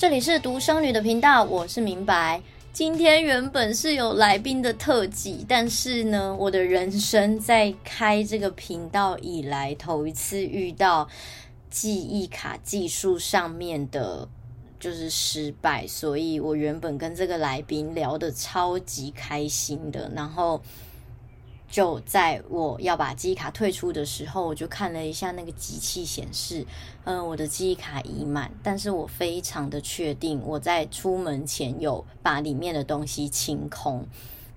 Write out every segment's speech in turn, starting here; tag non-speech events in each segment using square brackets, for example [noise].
这里是独生女的频道，我是明白。今天原本是有来宾的特辑，但是呢，我的人生在开这个频道以来头一次遇到记忆卡技术上面的，就是失败，所以我原本跟这个来宾聊得超级开心的，然后。就在我要把记忆卡退出的时候，我就看了一下那个机器显示，嗯、我的记忆卡已满，但是我非常的确定我在出门前有把里面的东西清空。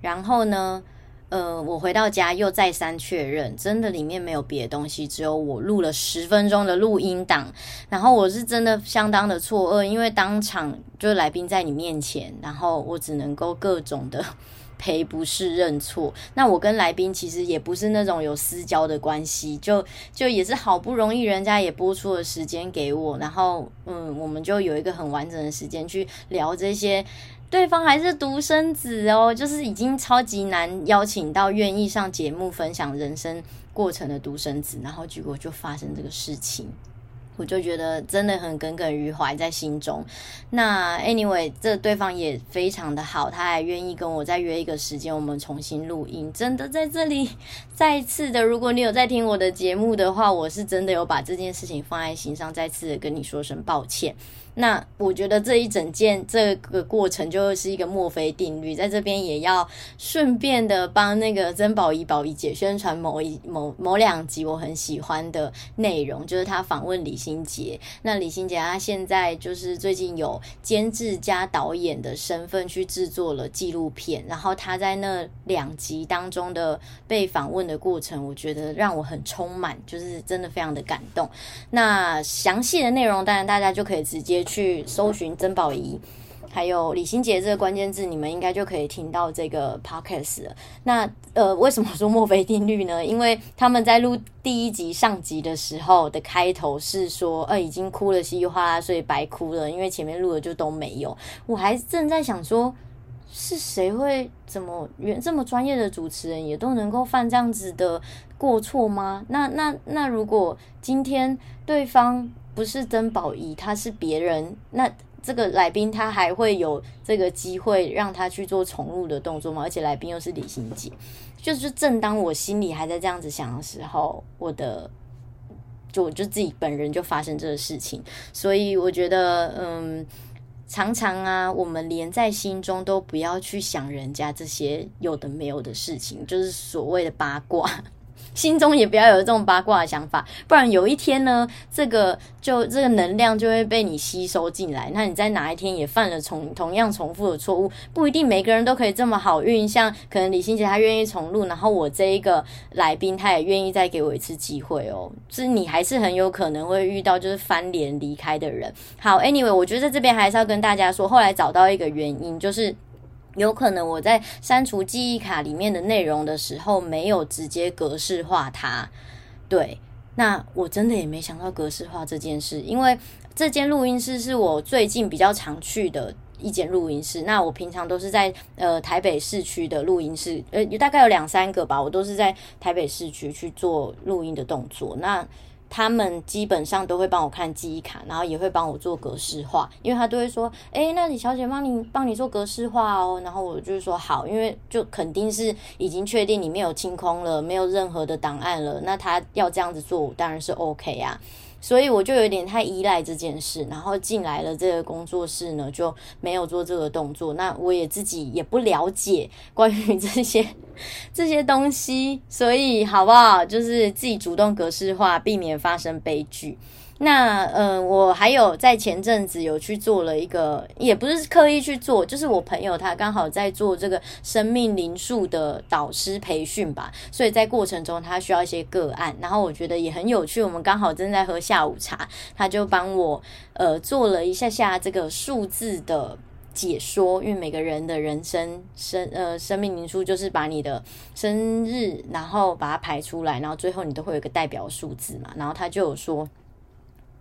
然后呢，呃，我回到家又再三确认，真的里面没有别的东西，只有我录了十分钟的录音档。然后我是真的相当的错愕，因为当场就是来宾在你面前，然后我只能够各种的。赔不是认错，那我跟来宾其实也不是那种有私交的关系，就就也是好不容易人家也播出了时间给我，然后嗯，我们就有一个很完整的时间去聊这些。对方还是独生子哦，就是已经超级难邀请到愿意上节目分享人生过程的独生子，然后结果就发生这个事情。我就觉得真的很耿耿于怀在心中。那 anyway，这对方也非常的好，他还愿意跟我再约一个时间，我们重新录音。真的在这里再次的，如果你有在听我的节目的话，我是真的有把这件事情放在心上，再次的跟你说声抱歉。那我觉得这一整件这个过程就是一个墨菲定律，在这边也要顺便的帮那个曾宝仪宝仪姐宣传某一某某两集我很喜欢的内容，就是她访问李心杰。那李心杰他现在就是最近有监制加导演的身份去制作了纪录片，然后他在那两集当中的被访问的过程，我觉得让我很充满，就是真的非常的感动。那详细的内容当然大家就可以直接。去搜寻曾宝仪，还有李心洁这个关键字，你们应该就可以听到这个 podcast 了。那呃，为什么说墨菲定律呢？[laughs] 因为他们在录第一集上集的时候的开头是说，呃，已经哭了稀里哗啦，所以白哭了，因为前面录的就都没有。我还正在想说，是谁会怎么原这么专业的主持人也都能够犯这样子的过错吗？那那那如果今天对方。不是曾宝仪，他是别人。那这个来宾他还会有这个机会让他去做重录的动作吗？而且来宾又是李心洁，就是正当我心里还在这样子想的时候，我的就我就自己本人就发生这个事情。所以我觉得，嗯，常常啊，我们连在心中都不要去想人家这些有的没有的事情，就是所谓的八卦。心中也不要有这种八卦的想法，不然有一天呢，这个就这个能量就会被你吸收进来。那你在哪一天也犯了重同样重复的错误，不一定每个人都可以这么好运。像可能李心洁她愿意重录，然后我这一个来宾他也愿意再给我一次机会哦。是你还是很有可能会遇到就是翻脸离开的人。好，Anyway，我觉得在这边还是要跟大家说，后来找到一个原因就是。有可能我在删除记忆卡里面的内容的时候，没有直接格式化它。对，那我真的也没想到格式化这件事，因为这间录音室是我最近比较常去的一间录音室。那我平常都是在呃台北市区的录音室，呃，大概有两三个吧，我都是在台北市区去做录音的动作。那他们基本上都会帮我看记忆卡，然后也会帮我做格式化，因为他都会说：“诶，那李小姐帮你帮你做格式化哦。”然后我就说：“好，因为就肯定是已经确定你没有清空了，没有任何的档案了。那他要这样子做，当然是 OK 啊。”所以我就有点太依赖这件事，然后进来了这个工作室呢，就没有做这个动作。那我也自己也不了解关于这些 [laughs] 这些东西，所以好不好？就是自己主动格式化，避免发生悲剧。那嗯、我还有在前阵子有去做了一个，也不是刻意去做，就是我朋友他刚好在做这个生命灵数的导师培训吧，所以在过程中他需要一些个案，然后我觉得也很有趣。我们刚好正在喝下午茶，他就帮我呃做了一下下这个数字的解说，因为每个人的人生生呃生命灵数就是把你的生日，然后把它排出来，然后最后你都会有一个代表数字嘛，然后他就有说。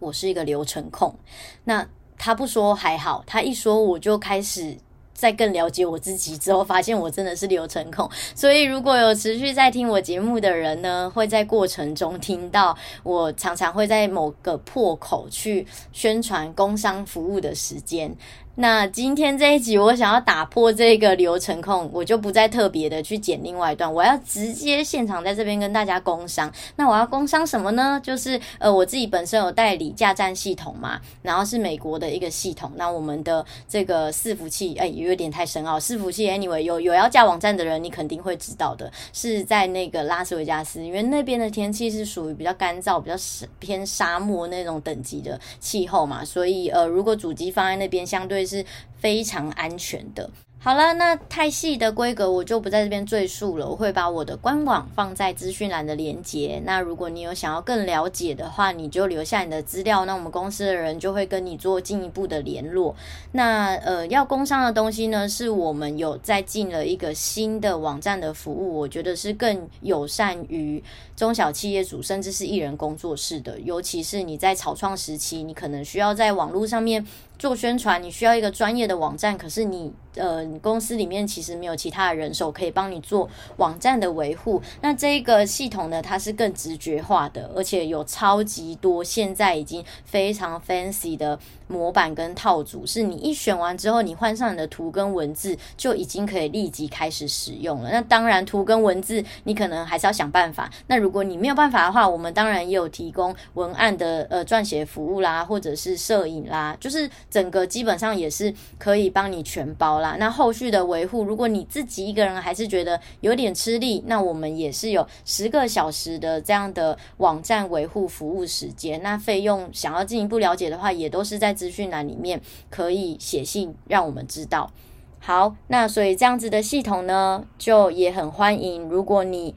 我是一个流程控，那他不说还好，他一说我就开始在更了解我自己之后，发现我真的是流程控。所以如果有持续在听我节目的人呢，会在过程中听到我常常会在某个破口去宣传工商服务的时间。那今天这一集，我想要打破这个流程控，我就不再特别的去剪另外一段，我要直接现场在这边跟大家工商。那我要工商什么呢？就是呃，我自己本身有代理架站系统嘛，然后是美国的一个系统。那我们的这个伺服器，哎，有点太深奥。伺服器，anyway，有有要架网站的人，你肯定会知道的，是在那个拉斯维加斯，因为那边的天气是属于比较干燥、比较偏沙漠那种等级的气候嘛，所以呃，如果主机放在那边，相对是非常安全的。好了，那太细的规格我就不在这边赘述了，我会把我的官网放在资讯栏的连接。那如果你有想要更了解的话，你就留下你的资料，那我们公司的人就会跟你做进一步的联络。那呃，要工商的东西呢，是我们有在进了一个新的网站的服务，我觉得是更友善于中小企业主，甚至是艺人工作室的，尤其是你在草创时期，你可能需要在网络上面。做宣传，你需要一个专业的网站，可是你呃，公司里面其实没有其他的人手可以帮你做网站的维护。那这个系统呢，它是更直觉化的，而且有超级多现在已经非常 fancy 的模板跟套组，是你一选完之后，你换上你的图跟文字，就已经可以立即开始使用了。那当然，图跟文字你可能还是要想办法。那如果你没有办法的话，我们当然也有提供文案的呃撰写服务啦，或者是摄影啦，就是。整个基本上也是可以帮你全包啦。那后续的维护，如果你自己一个人还是觉得有点吃力，那我们也是有十个小时的这样的网站维护服务时间。那费用想要进一步了解的话，也都是在资讯栏里面可以写信让我们知道。好，那所以这样子的系统呢，就也很欢迎。如果你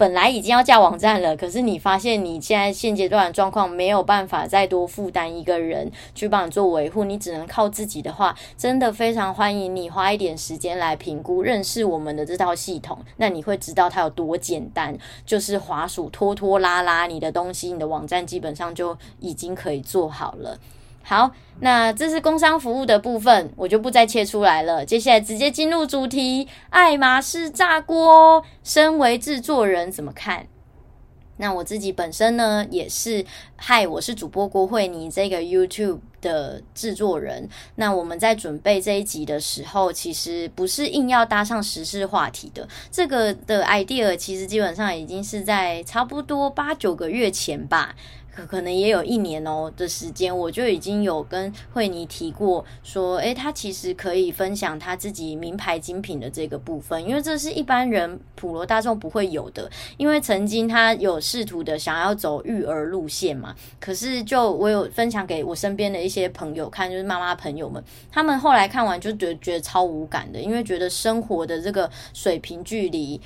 本来已经要架网站了，可是你发现你现在现阶段的状况没有办法再多负担一个人去帮你做维护，你只能靠自己的话，真的非常欢迎你花一点时间来评估、认识我们的这套系统。那你会知道它有多简单，就是滑鼠拖拖拉拉，你的东西、你的网站基本上就已经可以做好了。好，那这是工商服务的部分，我就不再切出来了。接下来直接进入主题，爱马仕炸锅，身为制作人怎么看？那我自己本身呢，也是嗨，我是主播郭慧妮这个 YouTube 的制作人。那我们在准备这一集的时候，其实不是硬要搭上时事话题的，这个的 idea 其实基本上已经是在差不多八九个月前吧。可可能也有一年哦的时间，我就已经有跟慧妮提过说，诶，他其实可以分享他自己名牌精品的这个部分，因为这是一般人普罗大众不会有的。因为曾经他有试图的想要走育儿路线嘛，可是就我有分享给我身边的一些朋友看，就是妈妈朋友们，他们后来看完就觉得觉得超无感的，因为觉得生活的这个水平距离。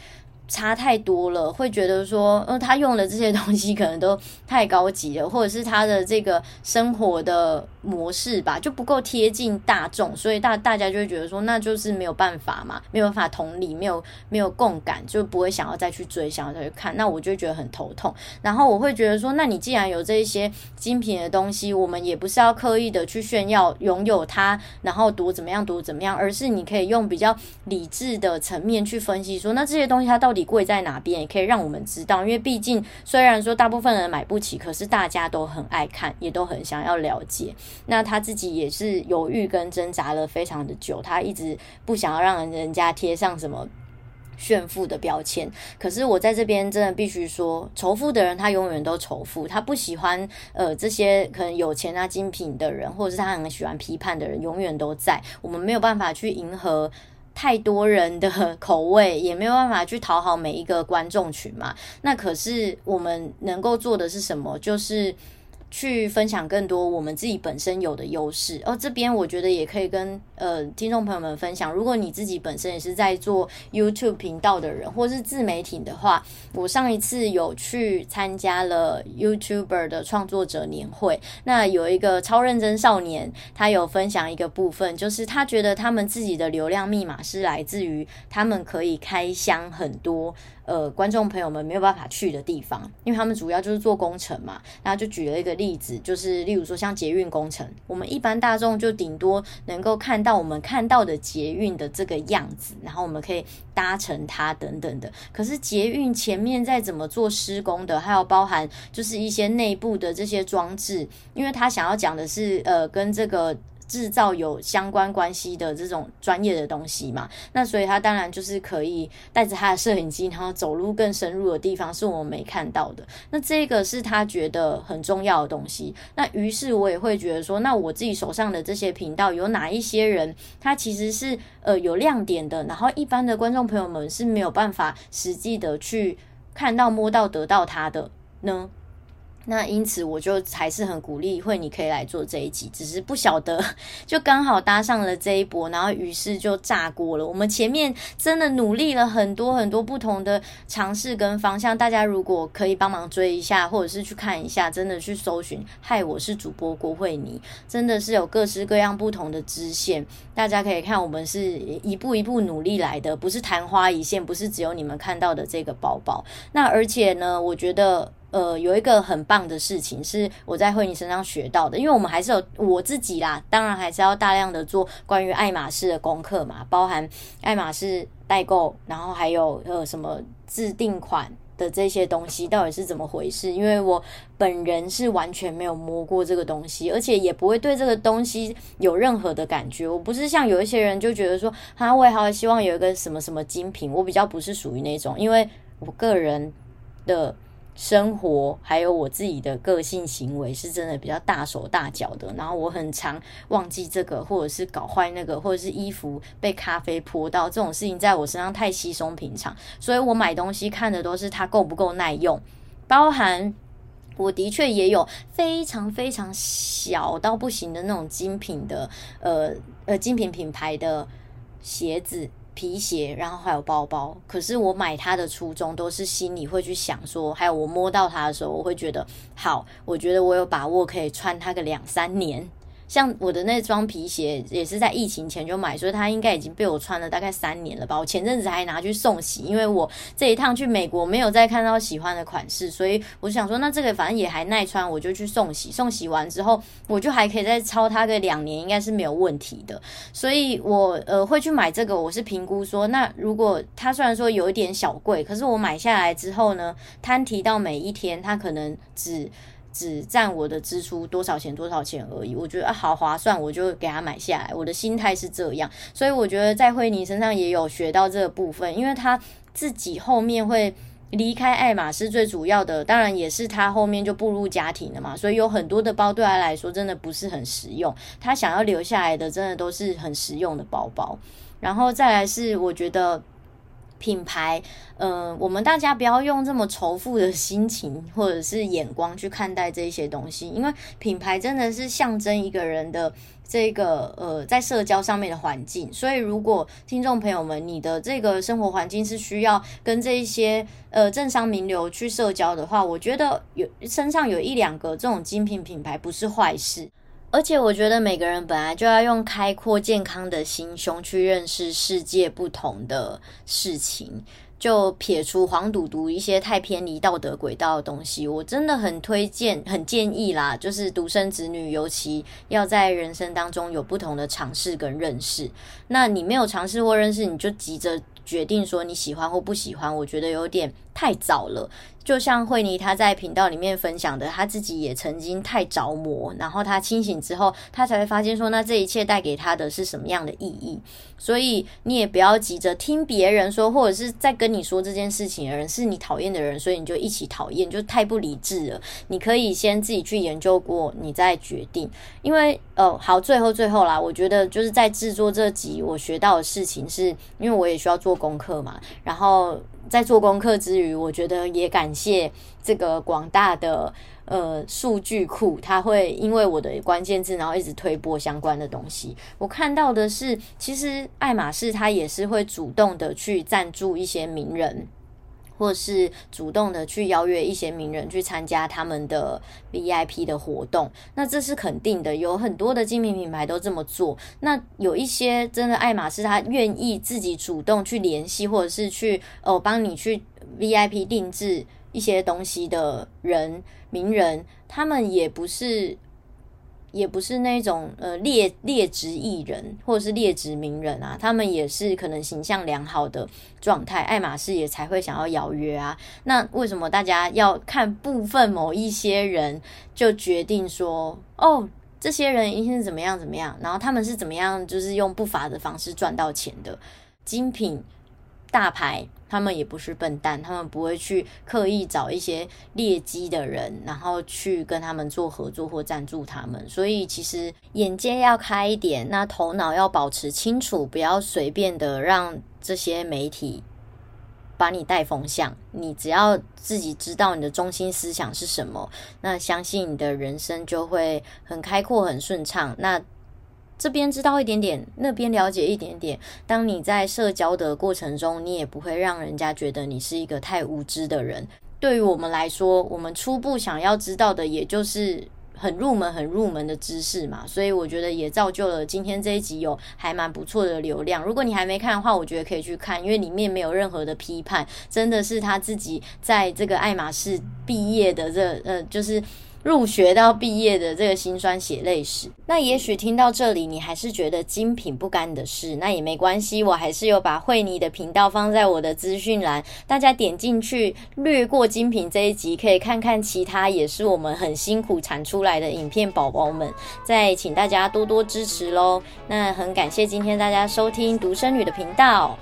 差太多了，会觉得说，呃，他用的这些东西可能都太高级了，或者是他的这个生活的模式吧，就不够贴近大众，所以大大家就会觉得说，那就是没有办法嘛，没有办法同理，没有没有共感，就不会想要再去追，想要再去看，那我就觉得很头痛。然后我会觉得说，那你既然有这一些精品的东西，我们也不是要刻意的去炫耀拥有它，然后读怎么样，读怎么样，而是你可以用比较理智的层面去分析说，那这些东西它到。底贵在哪边也可以让我们知道，因为毕竟虽然说大部分人买不起，可是大家都很爱看，也都很想要了解。那他自己也是犹豫跟挣扎了非常的久，他一直不想要让人家贴上什么炫富的标签。可是我在这边真的必须说，仇富的人他永远都仇富，他不喜欢呃这些可能有钱啊精品的人，或者是他很喜欢批判的人，永远都在。我们没有办法去迎合。太多人的口味，也没有办法去讨好每一个观众群嘛。那可是我们能够做的是什么？就是。去分享更多我们自己本身有的优势，而这边我觉得也可以跟呃听众朋友们分享。如果你自己本身也是在做 YouTube 频道的人，或是自媒体的话，我上一次有去参加了 YouTuber 的创作者年会，那有一个超认真少年，他有分享一个部分，就是他觉得他们自己的流量密码是来自于他们可以开箱很多。呃，观众朋友们没有办法去的地方，因为他们主要就是做工程嘛。然后就举了一个例子，就是例如说像捷运工程，我们一般大众就顶多能够看到我们看到的捷运的这个样子，然后我们可以搭乘它等等的。可是捷运前面再怎么做施工的，还有包含就是一些内部的这些装置，因为他想要讲的是呃跟这个。制造有相关关系的这种专业的东西嘛，那所以他当然就是可以带着他的摄影机，然后走入更深入的地方，是我们没看到的。那这个是他觉得很重要的东西。那于是我也会觉得说，那我自己手上的这些频道有哪一些人，他其实是呃有亮点的，然后一般的观众朋友们是没有办法实际的去看到、摸到、得到他的呢？那因此，我就还是很鼓励会你可以来做这一集，只是不晓得，就刚好搭上了这一波，然后于是就炸锅了。我们前面真的努力了很多很多不同的尝试跟方向，大家如果可以帮忙追一下，或者是去看一下，真的去搜寻。嗨，我是主播郭慧妮，真的是有各式各样不同的支线，大家可以看，我们是一步一步努力来的，不是昙花一现，不是只有你们看到的这个包包。那而且呢，我觉得。呃，有一个很棒的事情是我在慧妮身上学到的，因为我们还是有我自己啦，当然还是要大量的做关于爱马仕的功课嘛，包含爱马仕代购，然后还有呃什么自定款的这些东西到底是怎么回事？因为我本人是完全没有摸过这个东西，而且也不会对这个东西有任何的感觉。我不是像有一些人就觉得说，哈，我也好希望有一个什么什么精品，我比较不是属于那种，因为我个人的。生活还有我自己的个性行为是真的比较大手大脚的，然后我很常忘记这个，或者是搞坏那个，或者是衣服被咖啡泼到这种事情，在我身上太稀松平常，所以我买东西看的都是它够不够耐用，包含我的确也有非常非常小到不行的那种精品的，呃呃精品品牌的鞋子。皮鞋，然后还有包包，可是我买它的初衷都是心里会去想说，还有我摸到它的时候，我会觉得好，我觉得我有把握可以穿它个两三年。像我的那双皮鞋也是在疫情前就买，所以它应该已经被我穿了大概三年了吧。我前阵子还拿去送洗，因为我这一趟去美国没有再看到喜欢的款式，所以我想说，那这个反正也还耐穿，我就去送洗。送洗完之后，我就还可以再超它个两年，应该是没有问题的。所以我呃会去买这个，我是评估说，那如果它虽然说有一点小贵，可是我买下来之后呢，摊提到每一天，它可能只。只占我的支出多少钱多少钱而已，我觉得好划算，我就给他买下来。我的心态是这样，所以我觉得在惠妮身上也有学到这个部分，因为他自己后面会离开爱马仕，最主要的当然也是他后面就步入家庭了嘛，所以有很多的包对他来说真的不是很实用，他想要留下来的真的都是很实用的包包。然后再来是我觉得。品牌，嗯、呃，我们大家不要用这么仇富的心情或者是眼光去看待这些东西，因为品牌真的是象征一个人的这个呃，在社交上面的环境。所以，如果听众朋友们，你的这个生活环境是需要跟这一些呃政商名流去社交的话，我觉得有身上有一两个这种精品品牌不是坏事。而且我觉得每个人本来就要用开阔健康的心胸去认识世界不同的事情，就撇除黄赌毒一些太偏离道德轨道的东西，我真的很推荐、很建议啦，就是独生子女尤其要在人生当中有不同的尝试跟认识。那你没有尝试或认识，你就急着决定说你喜欢或不喜欢，我觉得有点太早了。就像慧妮她在频道里面分享的，她自己也曾经太着魔，然后她清醒之后，她才会发现说，那这一切带给她的是什么样的意义？所以你也不要急着听别人说，或者是在跟你说这件事情的人是你讨厌的人，所以你就一起讨厌，就太不理智了。你可以先自己去研究过，你再决定。因为哦，好，最后最后啦，我觉得就是在制作这集，我学到的事情是，因为我也需要做功课嘛，然后。在做功课之余，我觉得也感谢这个广大的呃数据库，它会因为我的关键字，然后一直推播相关的东西。我看到的是，其实爱马仕它也是会主动的去赞助一些名人。或是主动的去邀约一些名人去参加他们的 VIP 的活动，那这是肯定的。有很多的精品品牌都这么做。那有一些真的爱马仕，他愿意自己主动去联系，或者是去哦帮你去 VIP 定制一些东西的人、名人，他们也不是。也不是那种呃劣劣质艺人或者是劣质名人啊，他们也是可能形象良好的状态，爱马仕也才会想要邀约啊。那为什么大家要看部分某一些人就决定说，哦，这些人一定是怎么样怎么样，然后他们是怎么样，就是用不法的方式赚到钱的精品大牌？他们也不是笨蛋，他们不会去刻意找一些劣迹的人，然后去跟他们做合作或赞助他们。所以其实眼界要开一点，那头脑要保持清楚，不要随便的让这些媒体把你带风向。你只要自己知道你的中心思想是什么，那相信你的人生就会很开阔、很顺畅。那这边知道一点点，那边了解一点点。当你在社交的过程中，你也不会让人家觉得你是一个太无知的人。对于我们来说，我们初步想要知道的，也就是很入门、很入门的知识嘛。所以我觉得也造就了今天这一集有还蛮不错的流量。如果你还没看的话，我觉得可以去看，因为里面没有任何的批判，真的是他自己在这个爱马仕毕业的这呃，就是。入学到毕业的这个辛酸血泪史，那也许听到这里，你还是觉得精品不干的事，那也没关系，我还是有把慧妮的频道放在我的资讯栏，大家点进去，略过精品这一集，可以看看其他也是我们很辛苦产出来的影片，宝宝们，再请大家多多支持喽。那很感谢今天大家收听独生女的频道。